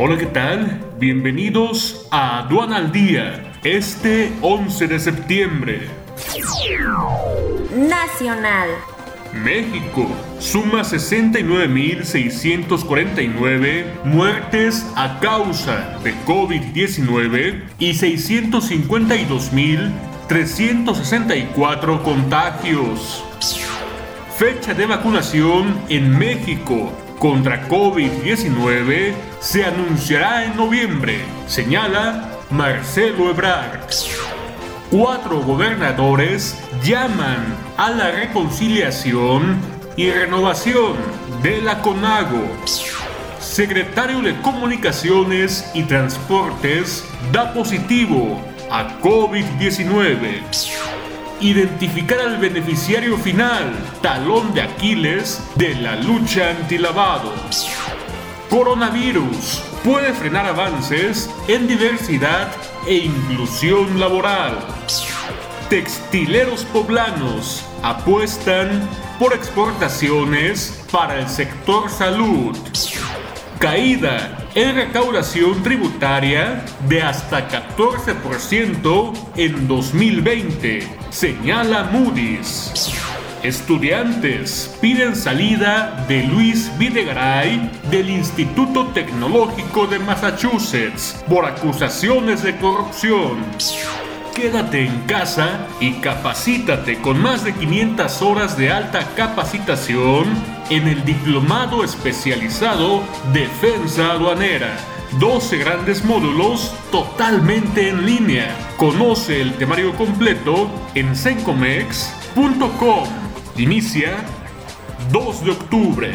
Hola, ¿qué tal? Bienvenidos a Aduana al Día, este 11 de septiembre. Nacional. México suma 69.649 muertes a causa de COVID-19 y 652.364 contagios. Fecha de vacunación en México contra COVID-19 se anunciará en noviembre, señala Marcelo Ebrard. Cuatro gobernadores llaman a la reconciliación y renovación de la CONAGO. Secretario de Comunicaciones y Transportes da positivo a COVID-19 identificar al beneficiario final, talón de Aquiles de la lucha antilavado. Coronavirus puede frenar avances en diversidad e inclusión laboral. Textileros poblanos apuestan por exportaciones para el sector salud. Caída en recaudación tributaria de hasta 14% en 2020, señala Moody's. Estudiantes piden salida de Luis Videgaray del Instituto Tecnológico de Massachusetts por acusaciones de corrupción. Quédate en casa y capacítate con más de 500 horas de alta capacitación en el Diplomado Especializado Defensa Aduanera. 12 grandes módulos totalmente en línea. Conoce el temario completo en sencomex.com. Inicia 2 de octubre.